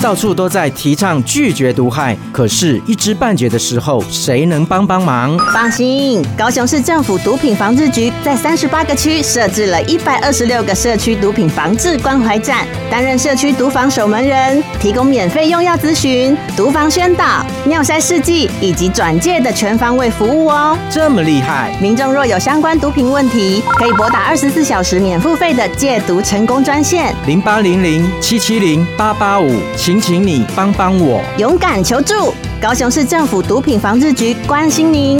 到处都在提倡拒绝毒害，可是，一知半解的时候，谁能帮帮忙？放心，高雄市政府毒品防治局在三十八个区设置了一百二十六个社区毒品防治关怀站，担任社区毒防守门人，提供免费用药咨询、毒防宣导、尿筛试剂以及转介的全方位服务哦。这么厉害！民众若有相关毒品问题，可以拨打二十四小时免付费的戒毒成功专线零八零零七七零八八五。请，请你帮帮我，勇敢求助！高雄市政府毒品防治局关心您。